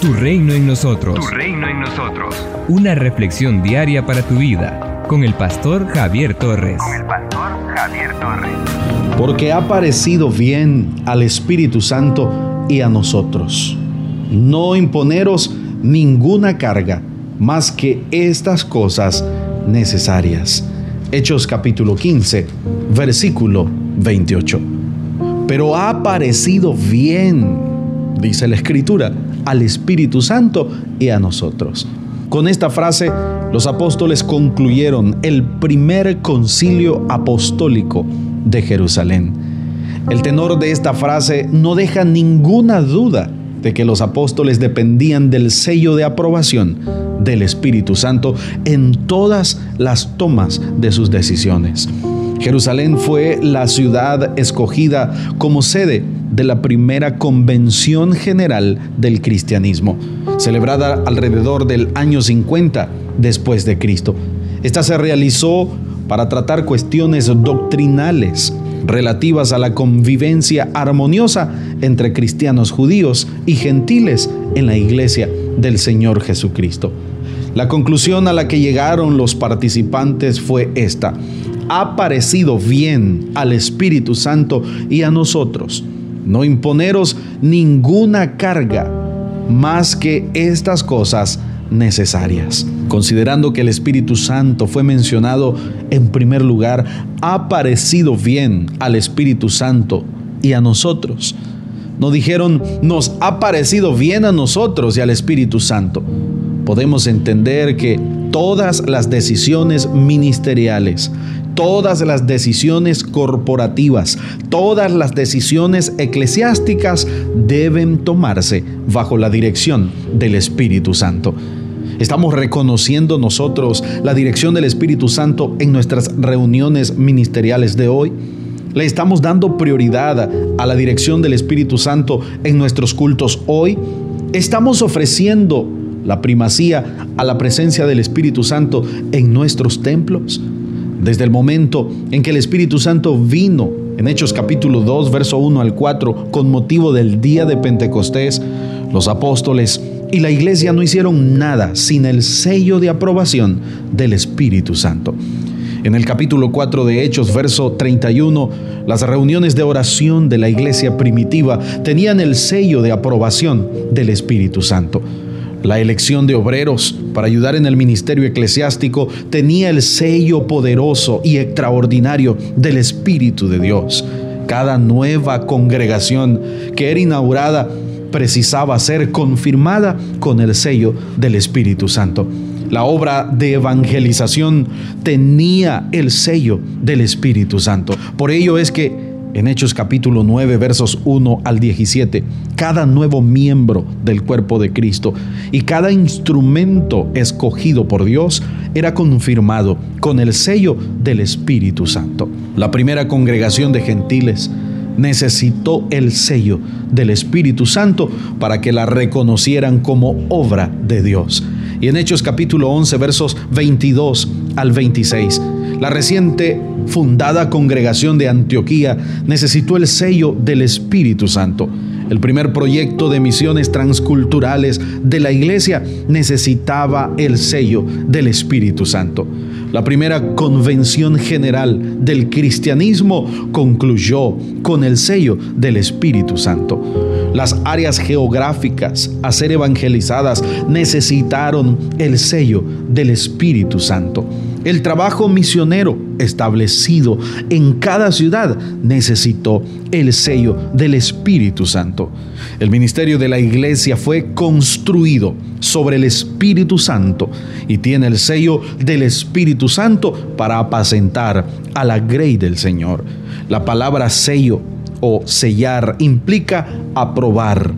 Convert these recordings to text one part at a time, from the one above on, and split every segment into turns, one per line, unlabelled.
Tu reino en nosotros.
Tu reino en nosotros.
Una reflexión diaria para tu vida con el pastor Javier Torres.
Con el pastor Javier Torres.
Porque ha parecido bien al Espíritu Santo y a nosotros. No imponeros ninguna carga más que estas cosas necesarias. Hechos capítulo 15, versículo 28. Pero ha parecido bien, dice la Escritura, al Espíritu Santo y a nosotros. Con esta frase, los apóstoles concluyeron el primer concilio apostólico de Jerusalén. El tenor de esta frase no deja ninguna duda de que los apóstoles dependían del sello de aprobación del Espíritu Santo en todas las tomas de sus decisiones. Jerusalén fue la ciudad escogida como sede de la primera convención general del cristianismo, celebrada alrededor del año 50 después de Cristo. Esta se realizó para tratar cuestiones doctrinales relativas a la convivencia armoniosa entre cristianos judíos y gentiles en la iglesia del Señor Jesucristo. La conclusión a la que llegaron los participantes fue esta. Ha parecido bien al Espíritu Santo y a nosotros no imponeros ninguna carga más que estas cosas necesarias. Considerando que el Espíritu Santo fue mencionado en primer lugar, ha parecido bien al Espíritu Santo y a nosotros. No dijeron, nos ha parecido bien a nosotros y al Espíritu Santo. Podemos entender que todas las decisiones ministeriales, todas las decisiones corporativas, todas las decisiones eclesiásticas deben tomarse bajo la dirección del Espíritu Santo. Estamos reconociendo nosotros la dirección del Espíritu Santo en nuestras reuniones ministeriales de hoy. Le estamos dando prioridad a la dirección del Espíritu Santo en nuestros cultos hoy. Estamos ofreciendo la primacía a la presencia del Espíritu Santo en nuestros templos. Desde el momento en que el Espíritu Santo vino en Hechos capítulo 2, verso 1 al 4, con motivo del día de Pentecostés, los apóstoles y la iglesia no hicieron nada sin el sello de aprobación del Espíritu Santo. En el capítulo 4 de Hechos, verso 31, las reuniones de oración de la iglesia primitiva tenían el sello de aprobación del Espíritu Santo. La elección de obreros para ayudar en el ministerio eclesiástico tenía el sello poderoso y extraordinario del Espíritu de Dios. Cada nueva congregación que era inaugurada precisaba ser confirmada con el sello del Espíritu Santo. La obra de evangelización tenía el sello del Espíritu Santo. Por ello es que en Hechos capítulo 9, versos 1 al 17, cada nuevo miembro del cuerpo de Cristo y cada instrumento escogido por Dios era confirmado con el sello del Espíritu Santo. La primera congregación de gentiles necesitó el sello del Espíritu Santo para que la reconocieran como obra de Dios. Y en Hechos capítulo 11, versos 22 al 26, la reciente fundada congregación de Antioquía necesitó el sello del Espíritu Santo. El primer proyecto de misiones transculturales de la iglesia necesitaba el sello del Espíritu Santo. La primera convención general del cristianismo concluyó con el sello del Espíritu Santo. Las áreas geográficas a ser evangelizadas necesitaron el sello del Espíritu Santo. El trabajo misionero establecido en cada ciudad necesitó el sello del Espíritu Santo. El ministerio de la iglesia fue construido sobre el Espíritu Santo y tiene el sello del Espíritu Santo para apacentar a la grey del Señor. La palabra sello o sellar implica aprobar,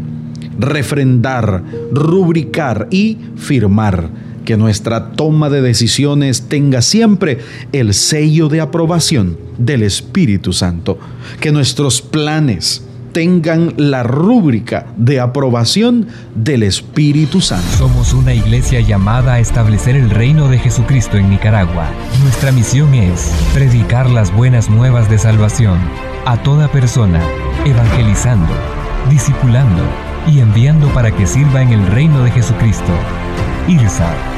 refrendar, rubricar y firmar que nuestra toma de decisiones tenga siempre el sello de aprobación del Espíritu Santo, que nuestros planes tengan la rúbrica de aprobación del Espíritu Santo.
Somos una iglesia llamada a establecer el reino de Jesucristo en Nicaragua. Nuestra misión es predicar las buenas nuevas de salvación a toda persona, evangelizando, discipulando y enviando para que sirva en el reino de Jesucristo. IRSA,